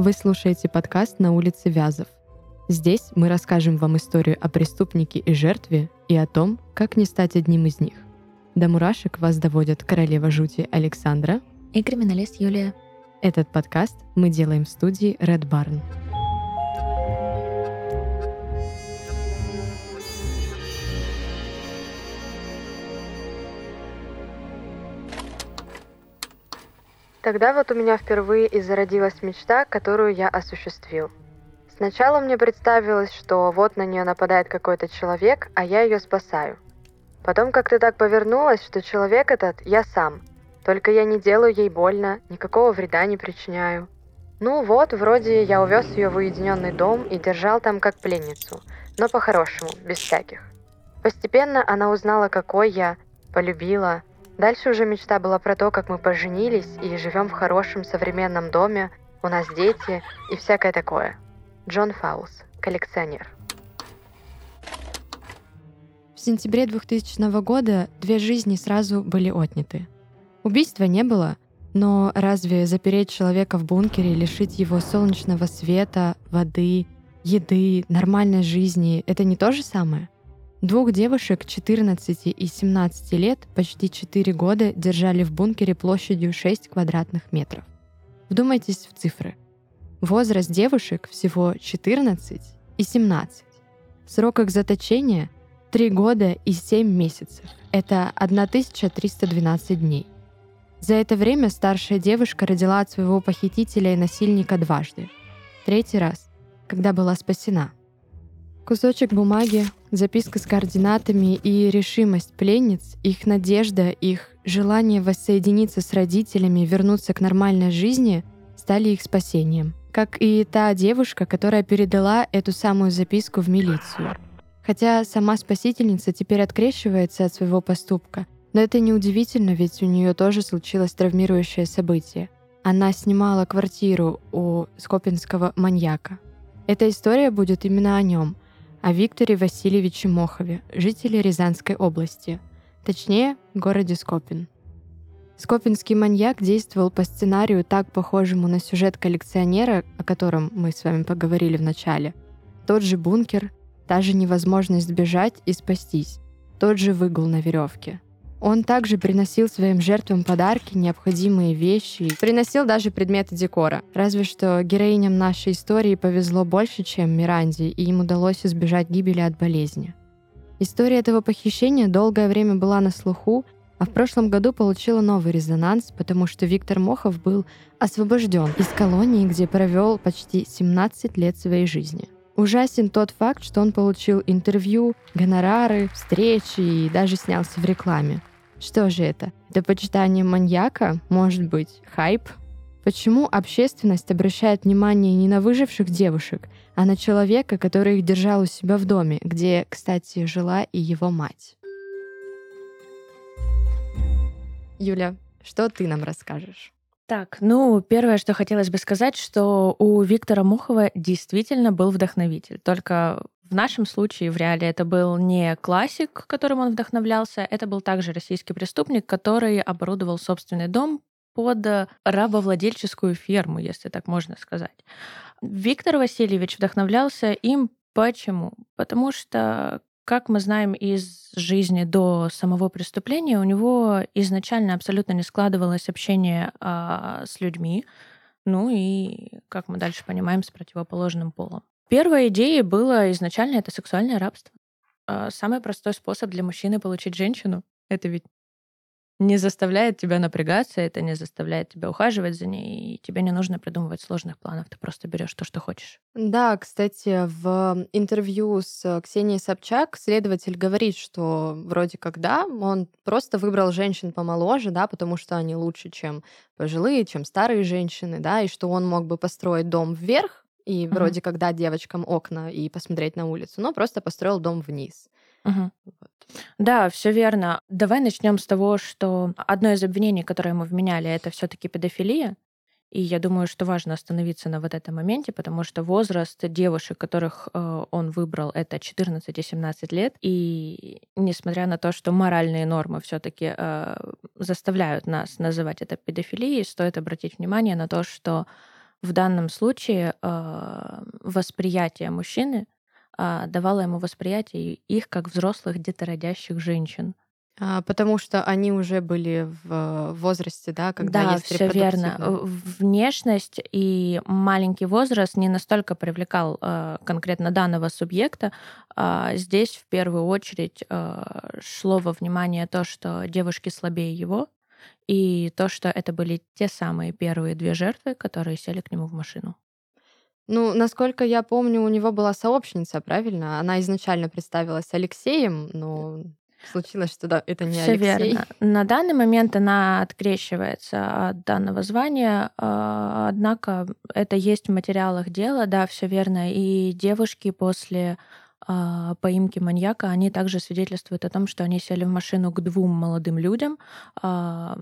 Вы слушаете подкаст «На улице Вязов». Здесь мы расскажем вам историю о преступнике и жертве и о том, как не стать одним из них. До мурашек вас доводят королева жути Александра и криминалист Юлия. Этот подкаст мы делаем в студии Red Barn. Тогда вот у меня впервые и зародилась мечта, которую я осуществил. Сначала мне представилось, что вот на нее нападает какой-то человек, а я ее спасаю. Потом как-то так повернулось, что человек этот я сам. Только я не делаю ей больно, никакого вреда не причиняю. Ну вот, вроде я увез ее в уединенный дом и держал там как пленницу, но по-хорошему, без всяких. Постепенно она узнала, какой я, полюбила, Дальше уже мечта была про то, как мы поженились и живем в хорошем современном доме, у нас дети и всякое такое. Джон Фаус, коллекционер. В сентябре 2000 года две жизни сразу были отняты. Убийства не было, но разве запереть человека в бункере, лишить его солнечного света, воды, еды, нормальной жизни — это не то же самое? Двух девушек 14 и 17 лет почти 4 года держали в бункере площадью 6 квадратных метров. Вдумайтесь в цифры. Возраст девушек всего 14 и 17. Срок их заточения — 3 года и 7 месяцев. Это 1312 дней. За это время старшая девушка родила от своего похитителя и насильника дважды. Третий раз, когда была спасена — Кусочек бумаги, записка с координатами и решимость пленниц, их надежда, их желание воссоединиться с родителями, вернуться к нормальной жизни стали их спасением. Как и та девушка, которая передала эту самую записку в милицию. Хотя сама спасительница теперь открещивается от своего поступка, но это неудивительно, ведь у нее тоже случилось травмирующее событие. Она снимала квартиру у скопинского маньяка. Эта история будет именно о нем — о Викторе Васильевиче Мохове, жителе Рязанской области, точнее, городе Скопин. Скопинский маньяк действовал по сценарию, так похожему на сюжет коллекционера, о котором мы с вами поговорили в начале. Тот же бункер, та же невозможность сбежать и спастись, тот же выгул на веревке — он также приносил своим жертвам подарки, необходимые вещи, приносил даже предметы декора. Разве что героиням нашей истории повезло больше, чем Миранде, и им удалось избежать гибели от болезни. История этого похищения долгое время была на слуху, а в прошлом году получила новый резонанс, потому что Виктор Мохов был освобожден из колонии, где провел почти 17 лет своей жизни. Ужасен тот факт, что он получил интервью, гонорары, встречи и даже снялся в рекламе. Что же это? До почитания маньяка? Может быть, хайп? Почему общественность обращает внимание не на выживших девушек, а на человека, который их держал у себя в доме, где, кстати, жила и его мать? Юля, что ты нам расскажешь? Так, ну, первое, что хотелось бы сказать, что у Виктора Мухова действительно был вдохновитель. Только в нашем случае, в реале, это был не классик, которым он вдохновлялся, это был также российский преступник, который оборудовал собственный дом под рабовладельческую ферму, если так можно сказать. Виктор Васильевич вдохновлялся им почему? Потому что, как мы знаем из жизни до самого преступления, у него изначально абсолютно не складывалось общение а, с людьми, ну и, как мы дальше понимаем, с противоположным полом. Первая идея была изначально это сексуальное рабство. А, самый простой способ для мужчины получить женщину — это ведь не заставляет тебя напрягаться, это не заставляет тебя ухаживать за ней, и тебе не нужно придумывать сложных планов, ты просто берешь то, что хочешь. Да, кстати, в интервью с Ксенией Собчак следователь говорит, что вроде как да, он просто выбрал женщин помоложе, да, потому что они лучше, чем пожилые, чем старые женщины, да, и что он мог бы построить дом вверх, и uh-huh. вроде как дать девочкам окна и посмотреть на улицу, но просто построил дом вниз. Uh-huh. Вот. Да, все верно. Давай начнем с того, что одно из обвинений, которое мы вменяли, это все-таки педофилия. И я думаю, что важно остановиться на вот этом моменте, потому что возраст девушек, которых э, он выбрал, это 14 и 17 лет. И несмотря на то, что моральные нормы все-таки э, заставляют нас называть это педофилией, стоит обратить внимание на то, что в данном случае э, восприятие мужчины э, давало ему восприятие их как взрослых детородящих женщин. А, потому что они уже были в возрасте, да, когда да, есть все верно. Внешность и маленький возраст не настолько привлекал э, конкретно данного субъекта. Э, здесь в первую очередь э, шло во внимание то, что девушки слабее его, и то, что это были те самые первые две жертвы, которые сели к нему в машину. Ну, насколько я помню, у него была сообщница, правильно? Она изначально представилась Алексеем, но случилось, что да, это не Все Алексей. верно. На данный момент она открещивается от данного звания, а, однако это есть в материалах дела, да, все верно. И девушки после поимки маньяка, они также свидетельствуют о том, что они сели в машину к двум молодым людям. А,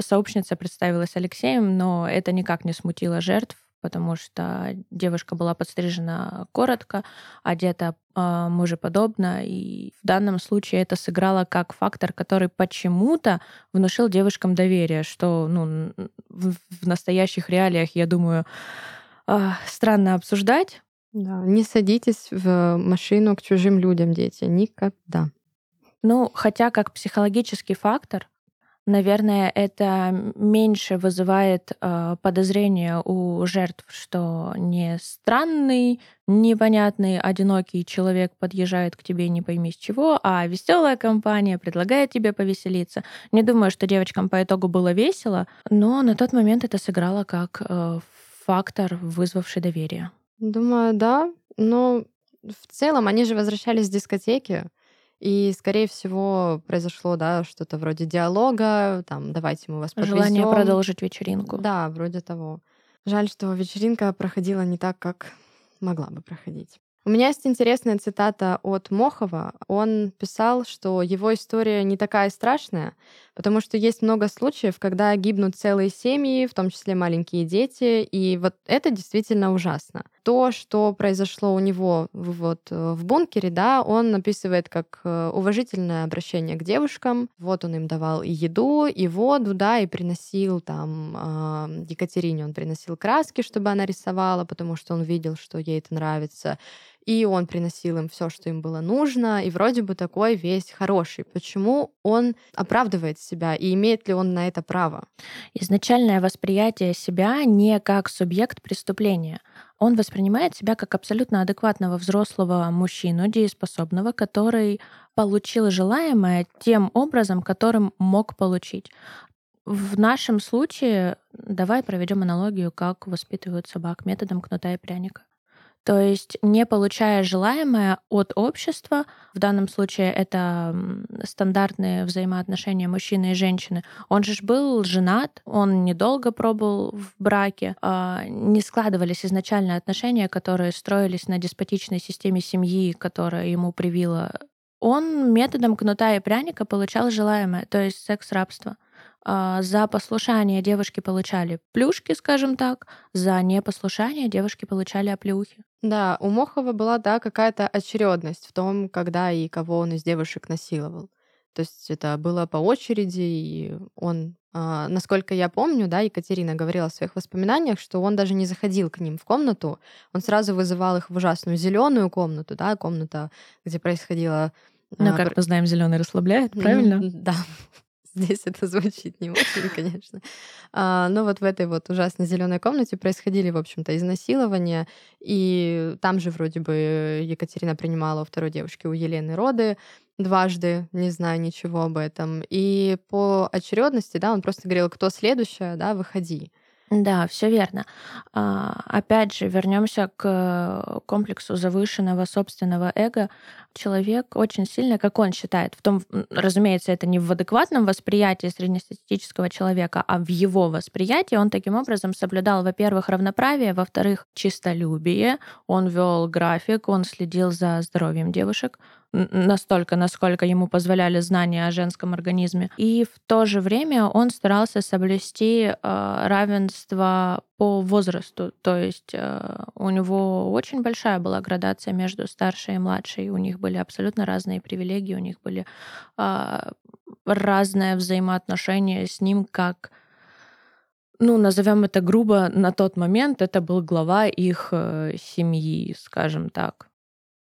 сообщница представилась Алексеем, но это никак не смутило жертв, потому что девушка была подстрижена коротко, одета э, мужеподобно, и в данном случае это сыграло как фактор, который почему-то внушил девушкам доверие, что ну, в, настоящих реалиях, я думаю, странно обсуждать. Да, не садитесь в машину к чужим людям, дети, никогда. Ну, хотя как психологический фактор, наверное, это меньше вызывает э, подозрения у жертв, что не странный, непонятный, одинокий человек подъезжает к тебе не пойми с чего, а веселая компания предлагает тебе повеселиться. Не думаю, что девочкам по итогу было весело, но на тот момент это сыграло как э, фактор, вызвавший доверие. Думаю, да. Но в целом они же возвращались с дискотеки. И, скорее всего, произошло, да, что-то вроде диалога, там, давайте мы вас подвезем. Желание продолжить вечеринку. Да, вроде того. Жаль, что вечеринка проходила не так, как могла бы проходить. У меня есть интересная цитата от Мохова. Он писал, что его история не такая страшная, потому что есть много случаев, когда гибнут целые семьи, в том числе маленькие дети, и вот это действительно ужасно. То, что произошло у него вот э, в бункере, да, он описывает как э, уважительное обращение к девушкам. Вот он им давал и еду, и воду, да, и приносил там э, Екатерине, он приносил краски, чтобы она рисовала, потому что он видел, что ей это нравится и он приносил им все, что им было нужно, и вроде бы такой весь хороший. Почему он оправдывает себя, и имеет ли он на это право? Изначальное восприятие себя не как субъект преступления. Он воспринимает себя как абсолютно адекватного взрослого мужчину, дееспособного, который получил желаемое тем образом, которым мог получить. В нашем случае давай проведем аналогию, как воспитывают собак методом кнута и пряника. То есть не получая желаемое от общества, в данном случае это стандартные взаимоотношения мужчины и женщины, он же был женат, он недолго пробыл в браке, а, не складывались изначально отношения, которые строились на деспотичной системе семьи, которая ему привила. Он методом кнута и пряника получал желаемое, то есть секс-рабство. А, за послушание девушки получали плюшки, скажем так, за непослушание девушки получали оплеухи. Да, у Мохова была, да, какая-то очередность в том, когда и кого он из девушек насиловал. То есть это было по очереди, и он, а, насколько я помню, да, Екатерина говорила в своих воспоминаниях, что он даже не заходил к ним в комнату, он сразу вызывал их в ужасную зеленую комнату, да, комната, где происходило ну, а, как мы знаем, зеленый расслабляет, правильно? Да, здесь это звучит не очень, конечно. А, но вот в этой вот ужасной зеленой комнате происходили, в общем-то, изнасилования. И там же вроде бы Екатерина принимала у второй девушки, у Елены роды дважды, не знаю ничего об этом. И по очередности, да, он просто говорил, кто следующая, да, выходи. Да, все верно. А, опять же, вернемся к комплексу завышенного собственного эго. Человек очень сильно, как он считает, в том, разумеется, это не в адекватном восприятии среднестатистического человека, а в его восприятии он таким образом соблюдал, во-первых, равноправие, во-вторых, чистолюбие, он вел график, он следил за здоровьем девушек, настолько, насколько ему позволяли знания о женском организме. И в то же время он старался соблюсти э, равенство по возрасту. То есть э, у него очень большая была градация между старшей и младшей. У них были абсолютно разные привилегии, у них были э, разное взаимоотношение с ним как ну, назовем это грубо, на тот момент это был глава их э, семьи, скажем так.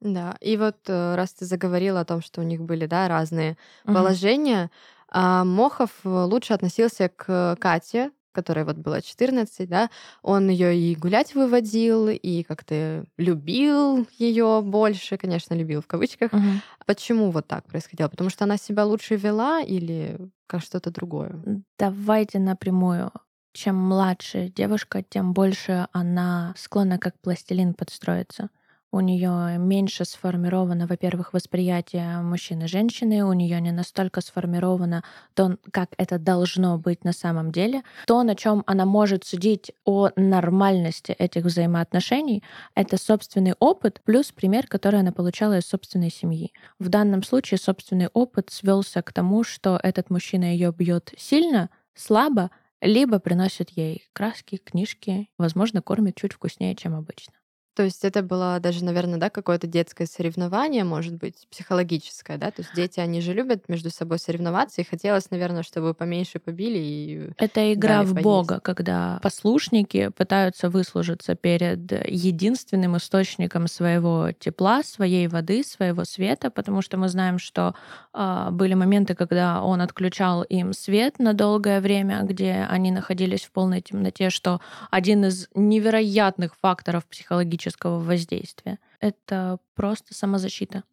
Да, и вот э, раз ты заговорила о том, что у них были, да, разные угу. положения, а Мохов лучше относился к Кате, которой вот было 14, да, он ее и гулять выводил, и как-то любил ее больше, конечно, любил в кавычках. Угу. Почему вот так происходило? Потому что она себя лучше вела или как что-то другое? Давайте напрямую чем младше девушка, тем больше она склонна как пластилин подстроиться. У нее меньше сформировано, во-первых, восприятие мужчины и женщины, у нее не настолько сформировано то, как это должно быть на самом деле. То, на чем она может судить о нормальности этих взаимоотношений, это собственный опыт плюс пример, который она получала из собственной семьи. В данном случае собственный опыт свелся к тому, что этот мужчина ее бьет сильно, слабо, либо приносит ей краски, книжки, возможно, кормит чуть вкуснее, чем обычно. То есть это было даже, наверное, да, какое-то детское соревнование, может быть, психологическое, да? То есть дети, они же любят между собой соревноваться, и хотелось, наверное, чтобы поменьше побили и Это игра в поесть. Бога, когда послушники пытаются выслужиться перед единственным источником своего тепла, своей воды, своего света, потому что мы знаем, что э, были моменты, когда он отключал им свет на долгое время, где они находились в полной темноте, что один из невероятных факторов психологического физического воздействия. Это просто самозащита.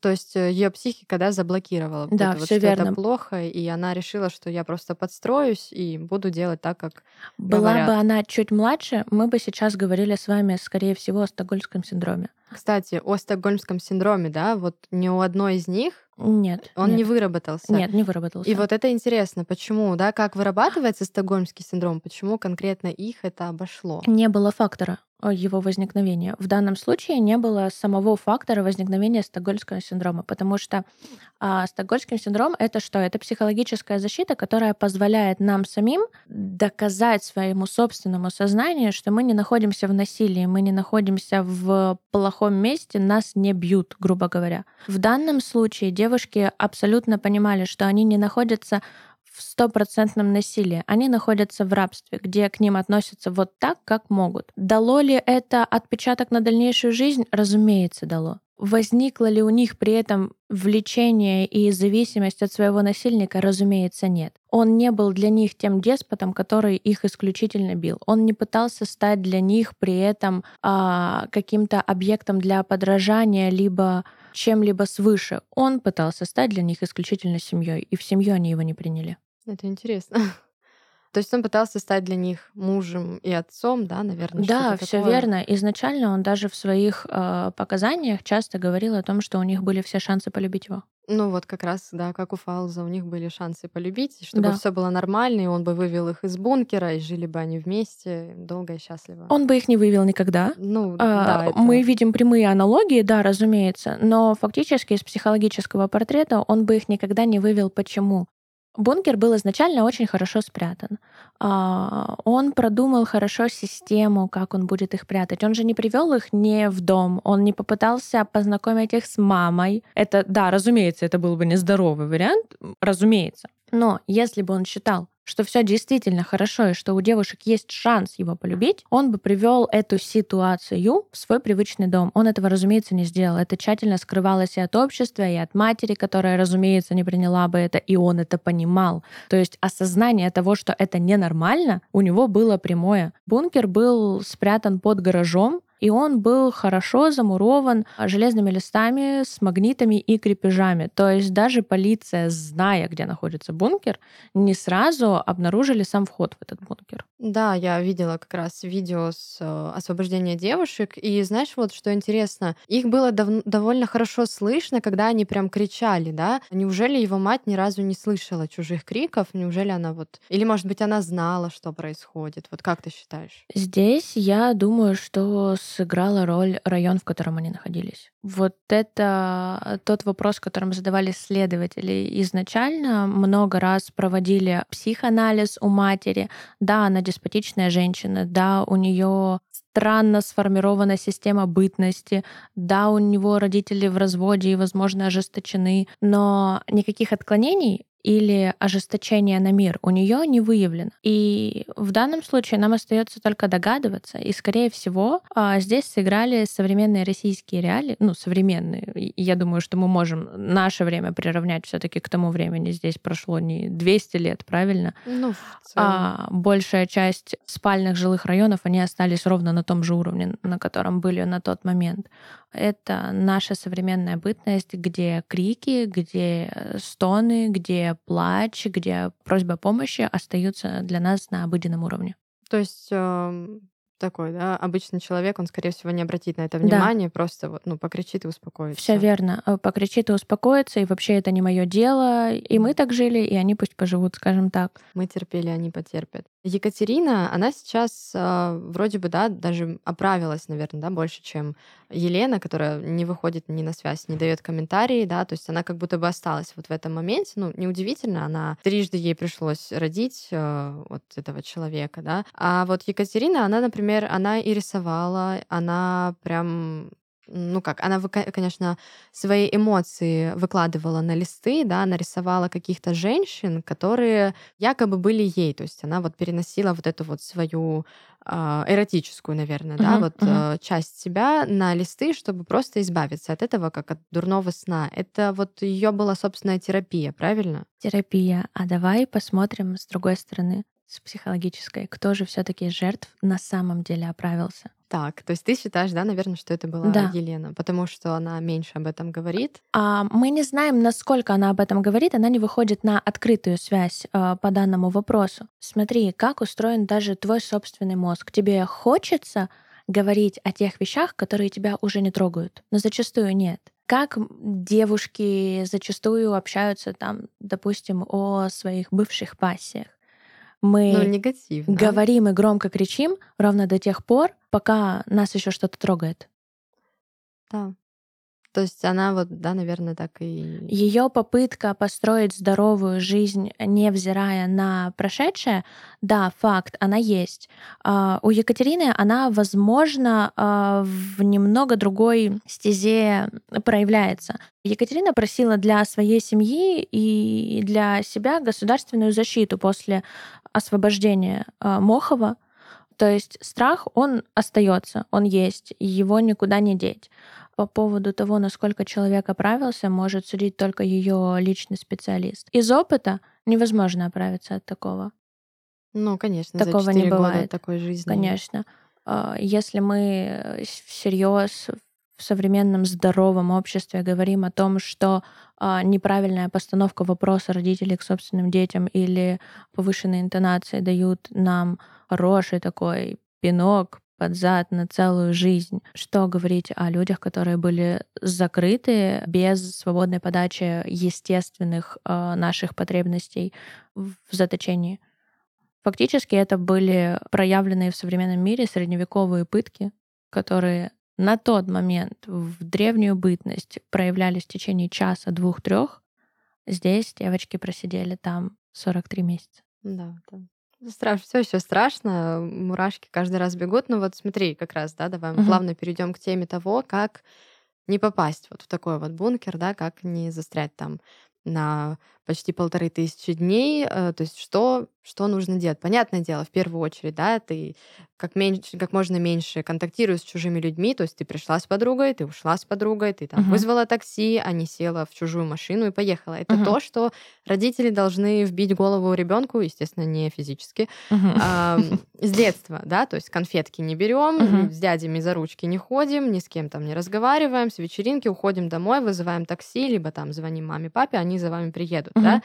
То есть э, ее психика, да, заблокировала. Да, вот, все верно. Это плохо, и она решила, что я просто подстроюсь и буду делать так, как Была говорят. бы она чуть младше, мы бы сейчас говорили с вами, скорее всего, о стокгольмском синдроме. Кстати, о стокгольмском синдроме, да, вот ни у одной из них нет. Он нет. не выработался. Нет, не выработался. И вот это интересно, почему, да, как вырабатывается стокгольмский синдром, почему конкретно их это обошло? Не было фактора его возникновения. В данном случае не было самого фактора возникновения стокгольмского синдрома, потому что а, стокгольмский синдром это что? Это психологическая защита, которая позволяет нам самим доказать своему собственному сознанию, что мы не находимся в насилии, мы не находимся в плохом месте, нас не бьют, грубо говоря. В данном случае девушки абсолютно понимали, что они не находятся в стопроцентном насилии. Они находятся в рабстве, где к ним относятся вот так, как могут. Дало ли это отпечаток на дальнейшую жизнь? Разумеется, дало. Возникло ли у них при этом влечение и зависимость от своего насильника? Разумеется, нет. Он не был для них тем деспотом, который их исключительно бил. Он не пытался стать для них при этом а, каким-то объектом для подражания, либо чем-либо свыше. Он пытался стать для них исключительно семьей, и в семью они его не приняли. Это интересно. То есть он пытался стать для них мужем и отцом, да, наверное. Да, все такое. верно. Изначально он даже в своих э, показаниях часто говорил о том, что у них были все шансы полюбить его. Ну вот как раз, да, как у Фауза, у них были шансы полюбить, чтобы да. все было нормально, и он бы вывел их из бункера, и жили бы они вместе долго и счастливо. Он бы их не вывел никогда. Ну, а, да, это... Мы видим прямые аналогии, да, разумеется, но фактически из психологического портрета он бы их никогда не вывел. Почему? Бункер был изначально очень хорошо спрятан. А, он продумал хорошо систему, как он будет их прятать. Он же не привел их не в дом, он не попытался познакомить их с мамой. Это, да, разумеется, это был бы нездоровый вариант, разумеется. Но если бы он считал, что все действительно хорошо и что у девушек есть шанс его полюбить, он бы привел эту ситуацию в свой привычный дом. Он этого, разумеется, не сделал. Это тщательно скрывалось и от общества, и от матери, которая, разумеется, не приняла бы это, и он это понимал. То есть осознание того, что это ненормально, у него было прямое. Бункер был спрятан под гаражом, и он был хорошо замурован железными листами с магнитами и крепежами. То есть даже полиция, зная, где находится бункер, не сразу обнаружили сам вход в этот бункер. Да, я видела как раз видео с э, освобождения девушек, и знаешь, вот что интересно, их было дав- довольно хорошо слышно, когда они прям кричали, да? Неужели его мать ни разу не слышала чужих криков? Неужели она вот... Или, может быть, она знала, что происходит? Вот как ты считаешь? Здесь я думаю, что сыграла роль район, в котором они находились. Вот это тот вопрос, которым задавали следователи изначально. Много раз проводили психоанализ у матери. Да, она деспотичная женщина, да, у нее странно сформирована система бытности, да, у него родители в разводе и, возможно, ожесточены, но никаких отклонений или ожесточение на мир у нее не выявлено. И в данном случае нам остается только догадываться, и, скорее всего, а, здесь сыграли современные российские реалии, ну, современные. Я думаю, что мы можем наше время приравнять все таки к тому времени. Здесь прошло не 200 лет, правильно? Ну, а большая часть спальных жилых районов, они остались ровно на том же уровне, на котором были на тот момент. Это наша современная бытность, где крики, где стоны, где плач, где просьба о помощи остаются для нас на обыденном уровне. То есть эм, такой, да, обычный человек, он, скорее всего, не обратит на это внимание, да. просто вот, ну, покричит и успокоится. Все верно. Э, покричит и успокоится, и вообще это не мое дело. И мы так жили, и они пусть поживут, скажем так. Мы терпели, они потерпят. Екатерина, она сейчас э, вроде бы, да, даже оправилась, наверное, да, больше, чем Елена, которая не выходит ни на связь, не дает комментарии, да, то есть она как будто бы осталась вот в этом моменте. Ну, неудивительно, она трижды ей пришлось родить э, вот этого человека, да. А вот Екатерина, она, например, она и рисовала, она прям ну как, она, конечно, свои эмоции выкладывала на листы, да, нарисовала каких-то женщин, которые якобы были ей, то есть она вот переносила вот эту вот свою э, эротическую, наверное, uh-huh, да, вот uh-huh. часть себя на листы, чтобы просто избавиться от этого, как от дурного сна. Это вот ее была собственная терапия, правильно? Терапия. А давай посмотрим с другой стороны, с психологической, кто же все-таки жертв на самом деле оправился. Так, то есть ты считаешь, да, наверное, что это была да. Елена, потому что она меньше об этом говорит? А, мы не знаем, насколько она об этом говорит, она не выходит на открытую связь а, по данному вопросу. Смотри, как устроен даже твой собственный мозг. Тебе хочется говорить о тех вещах, которые тебя уже не трогают, но зачастую нет. Как девушки зачастую общаются там, допустим, о своих бывших пассиях мы ну, негативно. говорим и громко кричим ровно до тех пор, пока нас еще что-то трогает. Да. То есть она вот, да, наверное, так и... Ее попытка построить здоровую жизнь, невзирая на прошедшее, да, факт, она есть. Uh, у Екатерины она, возможно, uh, в немного другой стезе проявляется. Екатерина просила для своей семьи и для себя государственную защиту после освобождения uh, Мохова. То есть страх, он остается, он есть, его никуда не деть по поводу того, насколько человек оправился, может судить только ее личный специалист. Из опыта невозможно оправиться от такого. Ну, конечно, такого за не бывает. такой жизни. Конечно. А, если мы всерьез в современном здоровом обществе говорим о том, что а, неправильная постановка вопроса родителей к собственным детям или повышенные интонации дают нам хороший такой пинок под зад на целую жизнь. Что говорить о людях, которые были закрыты без свободной подачи естественных э, наших потребностей в заточении? Фактически это были проявленные в современном мире средневековые пытки, которые на тот момент в древнюю бытность проявлялись в течение часа, двух, трех. Здесь девочки просидели там 43 месяца. Да, да. Страшно, все еще страшно, мурашки каждый раз бегут. Но вот смотри, как раз, да, давай мы плавно перейдем к теме того, как не попасть вот в такой вот бункер, да, как не застрять там на почти полторы тысячи дней. Э, то есть что, что нужно делать? Понятное дело, в первую очередь, да, ты как, меньше, как можно меньше контактируешь с чужими людьми, то есть ты пришла с подругой, ты ушла с подругой, ты там uh-huh. вызвала такси, а не села в чужую машину и поехала. Это uh-huh. то, что родители должны вбить голову ребенку, естественно, не физически, uh-huh. э, с детства, да, то есть конфетки не берем, uh-huh. с дядями за ручки не ходим, ни с кем там не разговариваем, с вечеринки уходим домой, вызываем такси, либо там звоним маме, папе, они за вами приедут, uh-huh. да.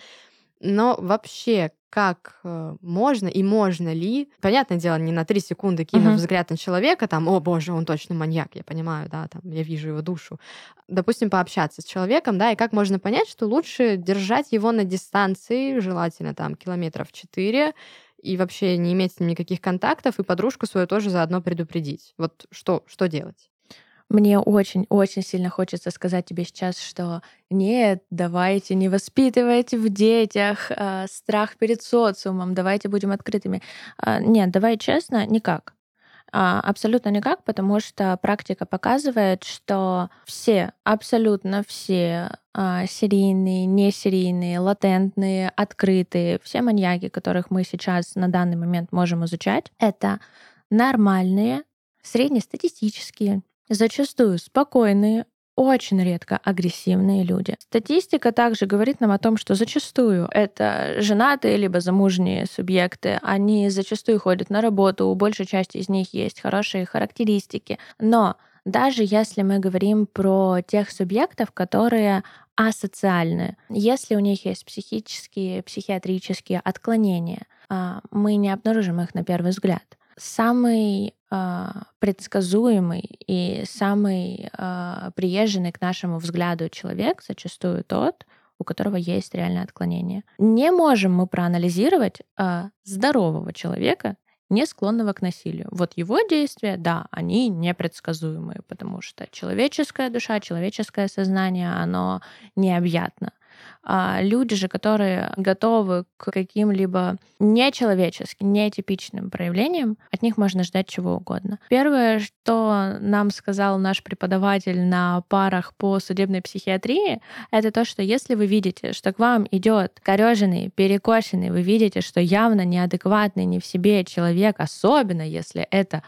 Но вообще, как э, можно и можно ли, понятное дело, не на три секунды кинув uh-huh. взгляд на человека, там, о боже, он точно маньяк, я понимаю, да, там, я вижу его душу. Допустим, пообщаться с человеком, да, и как можно понять, что лучше держать его на дистанции, желательно там километров четыре, и вообще не иметь с ним никаких контактов, и подружку свою тоже заодно предупредить. Вот что, что делать? Мне очень-очень сильно хочется сказать тебе сейчас, что нет, давайте не воспитывайте в детях э, страх перед социумом, давайте будем открытыми. Э, нет, давай честно, никак. А, абсолютно никак, потому что практика показывает, что все, абсолютно все а, серийные, несерийные, латентные, открытые, все маньяки, которых мы сейчас на данный момент можем изучать, это нормальные, среднестатистические, зачастую спокойные, очень редко агрессивные люди. Статистика также говорит нам о том, что зачастую это женатые либо замужние субъекты, они зачастую ходят на работу, у большей части из них есть хорошие характеристики, но даже если мы говорим про тех субъектов, которые асоциальны, если у них есть психические, психиатрические отклонения, а, мы не обнаружим их на первый взгляд. Самый предсказуемый и самый э, приезженный к нашему взгляду человек зачастую тот, у которого есть реальное отклонение. Не можем мы проанализировать э, здорового человека, не склонного к насилию. Вот его действия, да, они непредсказуемые, потому что человеческая душа, человеческое сознание, оно необъятно. А люди же, которые готовы к каким-либо нечеловеческим, нетипичным проявлениям, от них можно ждать чего угодно. Первое, что нам сказал наш преподаватель на парах по судебной психиатрии, это то, что если вы видите, что к вам идет кореженный, перекошенный, вы видите, что явно неадекватный, не в себе человек, особенно если это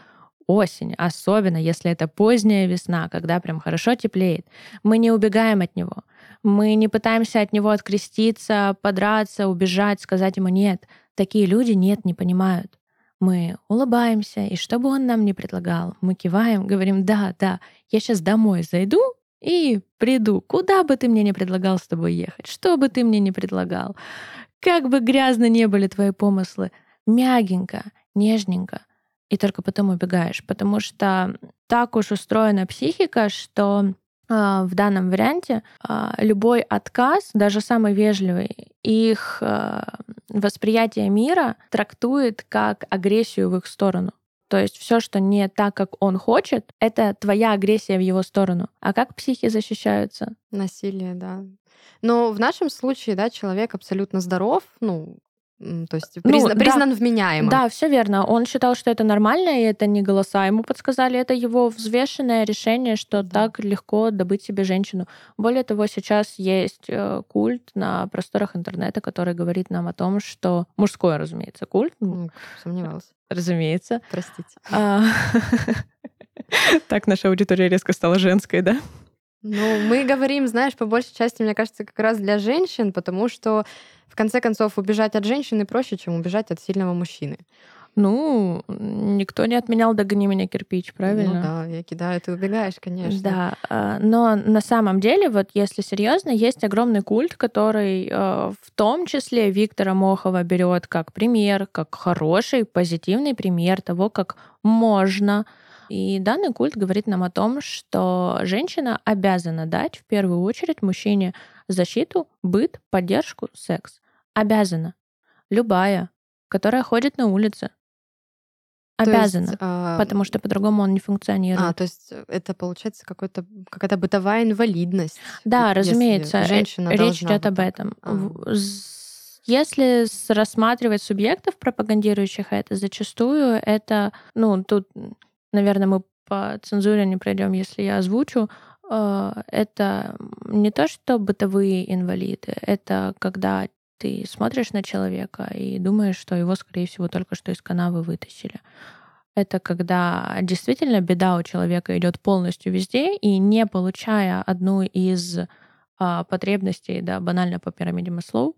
осень, особенно если это поздняя весна, когда прям хорошо теплеет, мы не убегаем от него. Мы не пытаемся от него откреститься, подраться, убежать, сказать ему «нет». Такие люди «нет» не понимают. Мы улыбаемся, и что бы он нам ни предлагал, мы киваем, говорим «да, да, я сейчас домой зайду и приду, куда бы ты мне не предлагал с тобой ехать, что бы ты мне не предлагал, как бы грязно не были твои помыслы, мягенько, нежненько, и только потом убегаешь, потому что так уж устроена психика, что в данном варианте а, любой отказ, даже самый вежливый, их а, восприятие мира трактует как агрессию в их сторону. То есть все, что не так, как он хочет, это твоя агрессия в его сторону. А как психи защищаются? Насилие, да. Но в нашем случае, да, человек абсолютно здоров, ну, то есть призна, ну, признан да, вменяемым. Да, все верно. Он считал, что это нормально, и это не голоса ему подсказали. Это его взвешенное решение, что да. так легко добыть себе женщину. Более того, сейчас есть э, культ на просторах интернета, который говорит нам о том, что мужской, разумеется, культ. Ну, сомневался. Разумеется. Простите. А, так наша аудитория резко стала женской, да? Ну, мы говорим, знаешь, по большей части, мне кажется, как раз для женщин, потому что в конце концов, убежать от женщины проще, чем убежать от сильного мужчины. Ну, никто не отменял «Догони меня, кирпич», правильно? Ну да, я кидаю, ты убегаешь, конечно. Да, а, но на самом деле, вот если серьезно, есть огромный культ, который а, в том числе Виктора Мохова берет как пример, как хороший, позитивный пример того, как можно и данный культ говорит нам о том, что женщина обязана дать в первую очередь мужчине защиту, быт, поддержку, секс. Обязана. Любая, которая ходит на улице. Обязана. есть, а... Потому что по-другому он не функционирует. А, то есть это получается какой-то, какая-то бытовая инвалидность. Да, разумеется. Женщина Речь идет об этом. А. Если рассматривать субъектов, пропагандирующих это, зачастую это, ну, тут наверное, мы по цензуре не пройдем, если я озвучу, а, это не то, что бытовые инвалиды, это когда ты смотришь на человека и думаешь, что его, скорее всего, только что из канавы вытащили. Это когда действительно беда у человека идет полностью везде, и не получая одну из а, потребностей, да, банально по пирамиде Маслоу,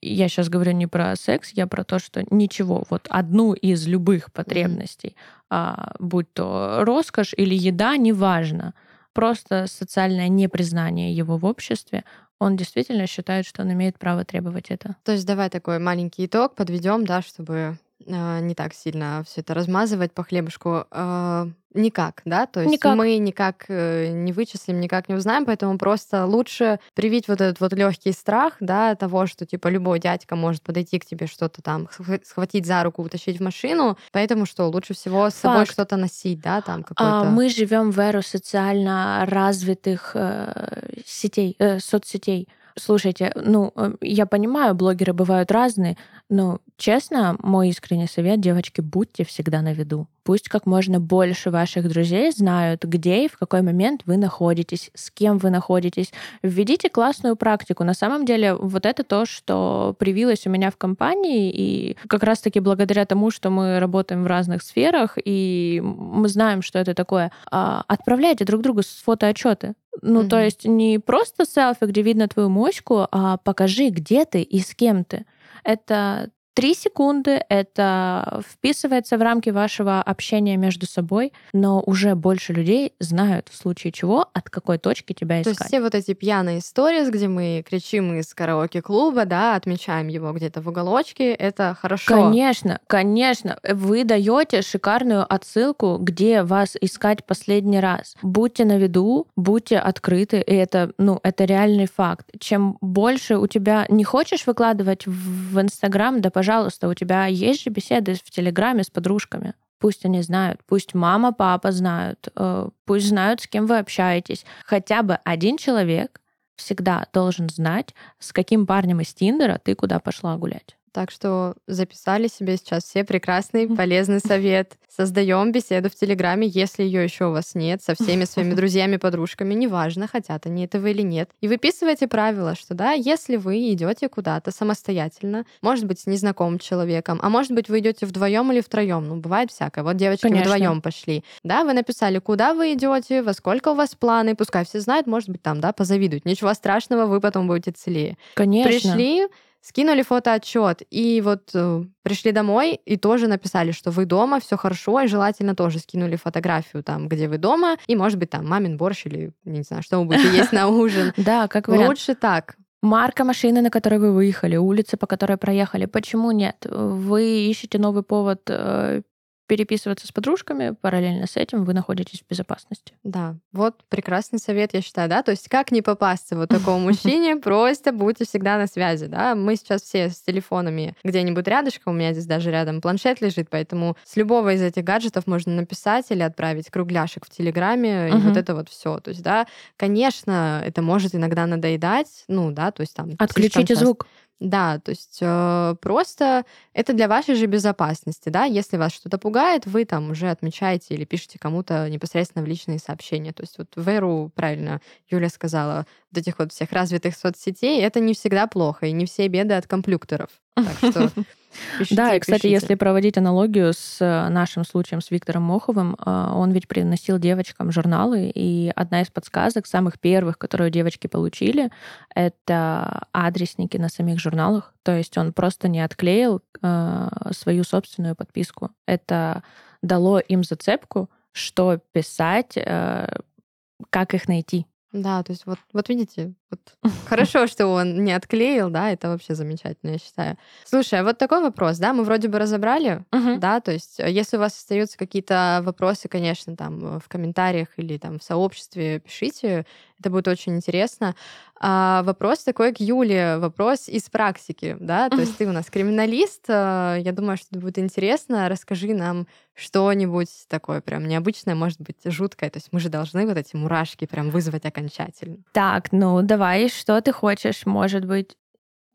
я сейчас говорю не про секс, я про то, что ничего, вот одну из любых потребностей, а, будь то роскошь или еда, неважно, просто социальное непризнание его в обществе, он действительно считает, что он имеет право требовать это. То есть давай такой маленький итог подведем, да, чтобы не так сильно все это размазывать по хлебушку. Э, никак, да? То есть никак. мы никак э, не вычислим, никак не узнаем, поэтому просто лучше привить вот этот вот легкий страх, да, того, что типа любой дядька может подойти к тебе что-то там, схватить за руку, утащить в машину, поэтому что лучше всего с Факт. собой что-то носить, да, там какой-то. А, мы живем в эру социально развитых э, сетей, э, соцсетей. Слушайте, ну, э, я понимаю, блогеры бывают разные, но, честно, мой искренний совет, девочки, будьте всегда на виду. Пусть как можно больше ваших друзей знают, где и в какой момент вы находитесь, с кем вы находитесь. Введите классную практику. На самом деле, вот это то, что привилось у меня в компании, и как раз-таки благодаря тому, что мы работаем в разных сферах, и мы знаем, что это такое. А, отправляйте друг другу фотоотчеты. Ну, mm-hmm. то есть не просто селфи, где видно твою мочку, а покажи, где ты и с кем ты. Это Три секунды — это вписывается в рамки вашего общения между собой, но уже больше людей знают в случае чего, от какой точки тебя искать. То есть все вот эти пьяные истории, где мы кричим из караоке-клуба, да, отмечаем его где-то в уголочке, это хорошо. Конечно, конечно. Вы даете шикарную отсылку, где вас искать последний раз. Будьте на виду, будьте открыты, и это, ну, это реальный факт. Чем больше у тебя не хочешь выкладывать в Инстаграм, да, пожалуйста, пожалуйста, у тебя есть же беседы в Телеграме с подружками. Пусть они знают, пусть мама, папа знают, э, пусть знают, с кем вы общаетесь. Хотя бы один человек всегда должен знать, с каким парнем из Тиндера ты куда пошла гулять. Так что записали себе сейчас все прекрасный, полезный совет. Создаем беседу в Телеграме, если ее еще у вас нет, со всеми своими друзьями, подружками, неважно, хотят они этого или нет. И выписывайте правила, что да, если вы идете куда-то самостоятельно, может быть, с незнакомым человеком, а может быть, вы идете вдвоем или втроем. Ну, бывает всякое. Вот девочки Конечно. вдвоем пошли. Да, вы написали, куда вы идете, во сколько у вас планы, пускай все знают, может быть, там, да, позавидуют. Ничего страшного, вы потом будете целее. Конечно. Пришли, скинули фотоотчет и вот э, пришли домой и тоже написали, что вы дома, все хорошо, и желательно тоже скинули фотографию там, где вы дома, и может быть там мамин борщ или не знаю, что вы будете есть на ужин. Да, как вариант. Лучше так. Марка машины, на которой вы выехали, улица, по которой проехали. Почему нет? Вы ищете новый повод э, переписываться с подружками, параллельно с этим вы находитесь в безопасности. Да, вот прекрасный совет, я считаю, да, то есть как не попасться вот такому мужчине, просто будьте всегда на связи, да, мы сейчас все с телефонами где-нибудь рядышком, у меня здесь даже рядом планшет лежит, поэтому с любого из этих гаджетов можно написать или отправить кругляшек в Телеграме, и вот это вот все, то есть, да, конечно, это может иногда надоедать, ну, да, то есть там... Отключите звук. Да, то есть э, просто это для вашей же безопасности, да, если вас что-то пугает, вы там уже отмечаете или пишете кому-то непосредственно в личные сообщения. То есть вот в эру, правильно Юля сказала, вот этих вот всех развитых соцсетей, это не всегда плохо, и не все беды от комплюкторов. Так что Пишите, да, и, кстати, пишите. если проводить аналогию с э, нашим случаем с Виктором Моховым, э, он ведь приносил девочкам журналы, и одна из подсказок, самых первых, которые девочки получили, это адресники на самих журналах. То есть он просто не отклеил э, свою собственную подписку. Это дало им зацепку, что писать, как их найти. Да, то есть вот, вот видите, вот хорошо, что он не отклеил, да, это вообще замечательно, я считаю. Слушай, а вот такой вопрос, да, мы вроде бы разобрали, uh-huh. да, то есть э, если у вас остаются какие-то вопросы, конечно, там в комментариях или там в сообществе, пишите, это будет очень интересно. А вопрос такой к Юле, вопрос из практики, да, то есть ты у нас криминалист, э, я думаю, что это будет интересно. Расскажи нам что-нибудь такое прям необычное, может быть, жуткое. То есть мы же должны вот эти мурашки прям вызвать окончательно. Так, ну давай, что ты хочешь, может быть,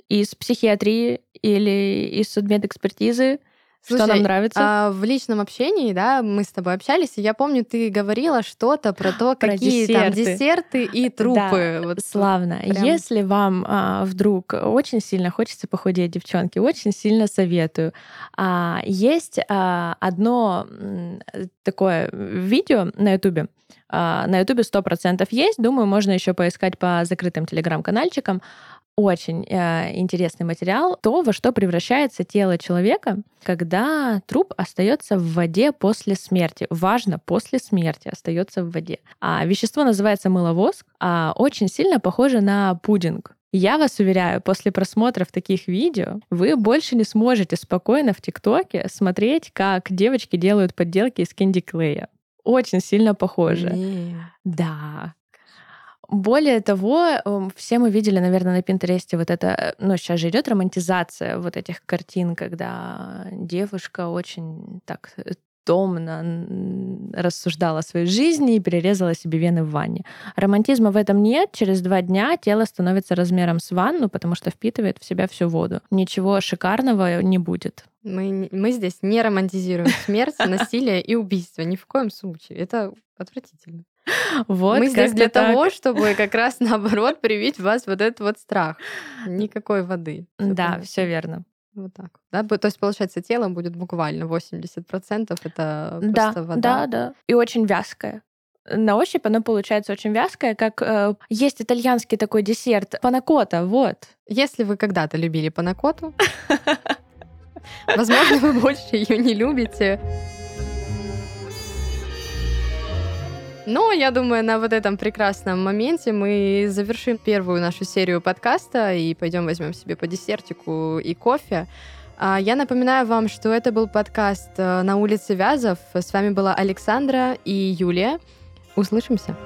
из психиатрии или из судмедэкспертизы? Слушай, что нам нравится? А, в личном общении, да, мы с тобой общались, и я помню, ты говорила что-то про то, про какие десерты. там десерты и трупы. Да, вот славно. Прям... Если вам а, вдруг очень сильно хочется похудеть, девчонки, очень сильно советую. А, есть а, одно такое видео на Ютубе. А, на Ютубе сто процентов есть. Думаю, можно еще поискать по закрытым телеграм-канальчикам очень э, интересный материал, то, во что превращается тело человека, когда труп остается в воде после смерти. Важно, после смерти остается в воде. А вещество называется мыловоск, а очень сильно похоже на пудинг. Я вас уверяю, после просмотров таких видео вы больше не сможете спокойно в ТикТоке смотреть, как девочки делают подделки из Кэнди Клея. Очень сильно похоже. Не. Да. Более того, эм, все мы видели, наверное, на Пинтересте вот это, э, ну, сейчас же идет романтизация вот этих картин, когда девушка очень так томно рассуждала о своей жизни и перерезала себе вены в ванне. Романтизма в этом нет. Через два дня тело становится размером с ванну, потому что впитывает в себя всю воду. Ничего шикарного не будет. Мы, мы здесь не романтизируем смерть, насилие и убийство. Ни в коем случае. Это отвратительно. Вот Мы здесь для так. того, чтобы как раз наоборот привить в вас вот этот вот страх. Никакой воды. Да, все верно. Вот так. Да? То есть, получается, тело будет буквально 80% это да, просто вода. Да, да. И очень вязкое. На ощупь оно получается очень вязкое, как э, есть итальянский такой десерт панакота, вот. Если вы когда-то любили панакоту, возможно, вы больше ее не любите. Но я думаю, на вот этом прекрасном моменте мы завершим первую нашу серию подкаста и пойдем возьмем себе по десертику и кофе. А, я напоминаю вам, что это был подкаст э, «На улице Вязов». С вами была Александра и Юлия. Услышимся.